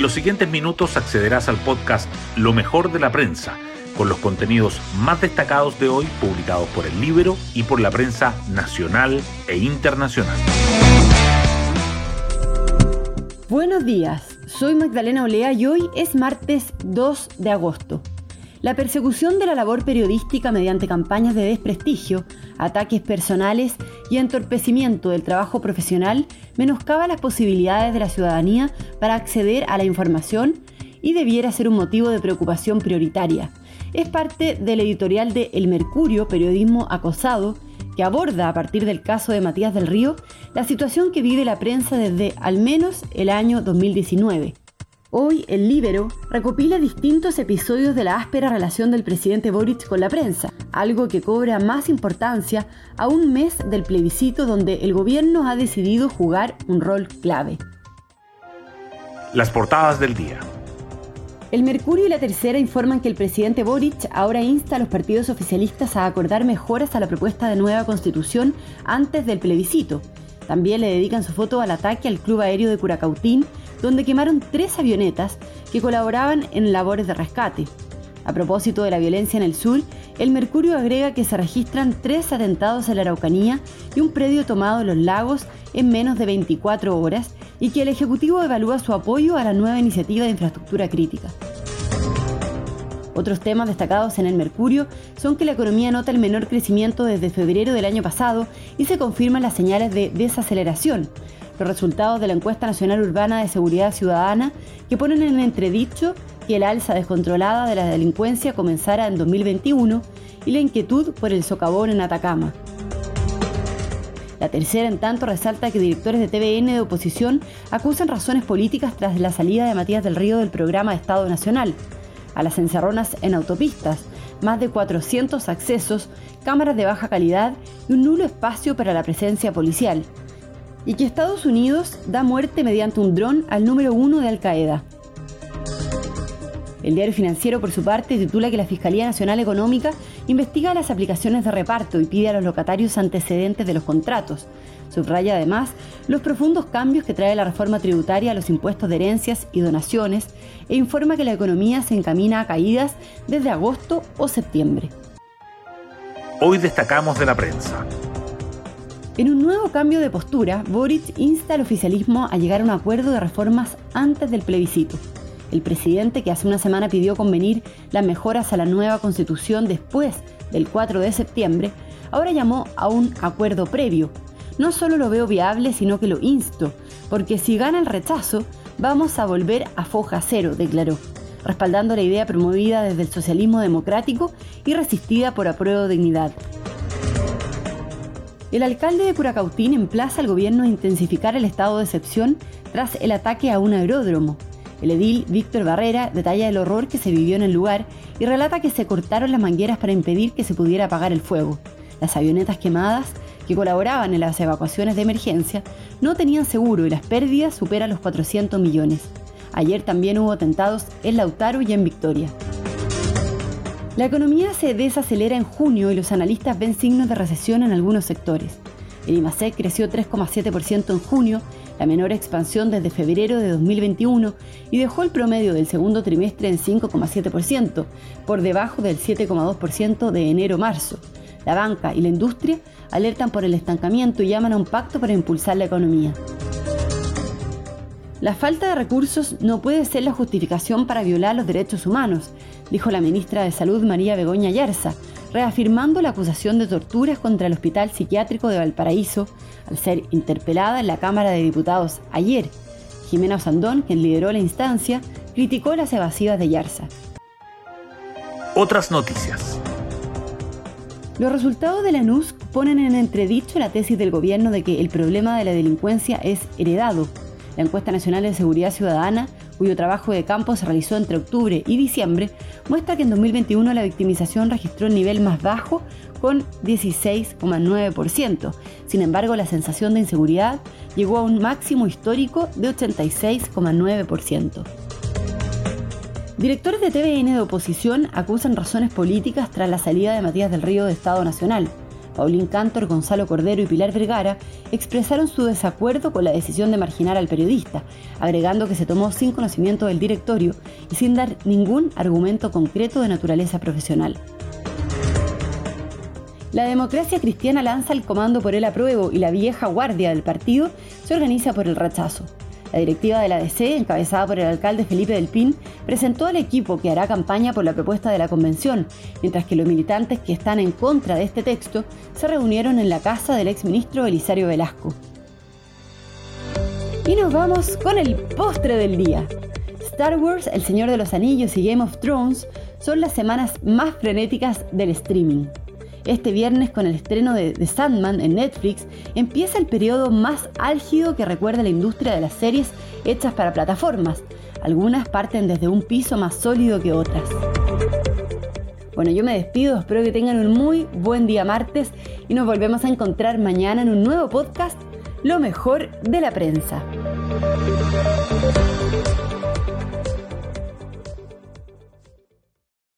En los siguientes minutos accederás al podcast Lo mejor de la prensa, con los contenidos más destacados de hoy publicados por el libro y por la prensa nacional e internacional. Buenos días, soy Magdalena Olea y hoy es martes 2 de agosto. La persecución de la labor periodística mediante campañas de desprestigio, ataques personales y entorpecimiento del trabajo profesional menoscaba las posibilidades de la ciudadanía para acceder a la información y debiera ser un motivo de preocupación prioritaria. Es parte del editorial de El Mercurio, Periodismo Acosado, que aborda a partir del caso de Matías del Río la situación que vive la prensa desde al menos el año 2019. Hoy, el Libero recopila distintos episodios de la áspera relación del presidente Boric con la prensa, algo que cobra más importancia a un mes del plebiscito donde el gobierno ha decidido jugar un rol clave. Las portadas del día. El Mercurio y la Tercera informan que el presidente Boric ahora insta a los partidos oficialistas a acordar mejoras a la propuesta de nueva constitución antes del plebiscito. También le dedican su foto al ataque al Club Aéreo de Curacautín donde quemaron tres avionetas que colaboraban en labores de rescate. A propósito de la violencia en el sur, el Mercurio agrega que se registran tres atentados en la Araucanía y un predio tomado en los lagos en menos de 24 horas y que el Ejecutivo evalúa su apoyo a la nueva iniciativa de infraestructura crítica. Otros temas destacados en el Mercurio son que la economía nota el menor crecimiento desde febrero del año pasado y se confirman las señales de desaceleración, los resultados de la encuesta nacional urbana de seguridad ciudadana que ponen en entredicho que el alza descontrolada de la delincuencia comenzara en 2021 y la inquietud por el socavón en Atacama. La tercera, en tanto, resalta que directores de TVN de oposición acusan razones políticas tras la salida de Matías del Río del programa de Estado Nacional. A las encerronas en autopistas, más de 400 accesos, cámaras de baja calidad y un nulo espacio para la presencia policial y que Estados Unidos da muerte mediante un dron al número uno de Al Qaeda. El diario financiero, por su parte, titula que la Fiscalía Nacional Económica investiga las aplicaciones de reparto y pide a los locatarios antecedentes de los contratos. Subraya además los profundos cambios que trae la reforma tributaria a los impuestos de herencias y donaciones e informa que la economía se encamina a caídas desde agosto o septiembre. Hoy destacamos de la prensa. En un nuevo cambio de postura, Boric insta al oficialismo a llegar a un acuerdo de reformas antes del plebiscito. El presidente, que hace una semana pidió convenir las mejoras a la nueva constitución después del 4 de septiembre, ahora llamó a un acuerdo previo. No solo lo veo viable, sino que lo insto, porque si gana el rechazo, vamos a volver a foja cero, declaró, respaldando la idea promovida desde el socialismo democrático y resistida por apruebo dignidad. El alcalde de Curacautín emplaza al gobierno a intensificar el estado de excepción tras el ataque a un aeródromo. El edil Víctor Barrera detalla el horror que se vivió en el lugar y relata que se cortaron las mangueras para impedir que se pudiera apagar el fuego. Las avionetas quemadas, que colaboraban en las evacuaciones de emergencia, no tenían seguro y las pérdidas superan los 400 millones. Ayer también hubo atentados en Lautaro y en Victoria. La economía se desacelera en junio y los analistas ven signos de recesión en algunos sectores. El IMASEC creció 3,7% en junio, la menor expansión desde febrero de 2021, y dejó el promedio del segundo trimestre en 5,7%, por debajo del 7,2% de enero-marzo. La banca y la industria alertan por el estancamiento y llaman a un pacto para impulsar la economía. La falta de recursos no puede ser la justificación para violar los derechos humanos, dijo la ministra de Salud María Begoña Yarza, reafirmando la acusación de torturas contra el Hospital Psiquiátrico de Valparaíso al ser interpelada en la Cámara de Diputados ayer. Jimena Osandón, quien lideró la instancia, criticó las evasivas de Yarza. Otras noticias. Los resultados de la NUS ponen en entredicho la tesis del gobierno de que el problema de la delincuencia es heredado la encuesta nacional de seguridad ciudadana, cuyo trabajo de campo se realizó entre octubre y diciembre, muestra que en 2021 la victimización registró un nivel más bajo con 16,9%. Sin embargo, la sensación de inseguridad llegó a un máximo histórico de 86,9%. Directores de TVN de oposición acusan razones políticas tras la salida de Matías del Río de Estado Nacional. Paulín Cantor, Gonzalo Cordero y Pilar Vergara expresaron su desacuerdo con la decisión de marginar al periodista, agregando que se tomó sin conocimiento del directorio y sin dar ningún argumento concreto de naturaleza profesional. La democracia cristiana lanza el comando por el apruebo y la vieja guardia del partido se organiza por el rechazo. La directiva de la DC, encabezada por el alcalde Felipe del Pin, presentó al equipo que hará campaña por la propuesta de la convención, mientras que los militantes que están en contra de este texto se reunieron en la casa del exministro Elisario Velasco. Y nos vamos con el postre del día. Star Wars, El Señor de los Anillos y Game of Thrones son las semanas más frenéticas del streaming. Este viernes, con el estreno de The Sandman en Netflix, empieza el periodo más álgido que recuerda la industria de las series hechas para plataformas. Algunas parten desde un piso más sólido que otras. Bueno, yo me despido, espero que tengan un muy buen día martes y nos volvemos a encontrar mañana en un nuevo podcast, Lo mejor de la prensa.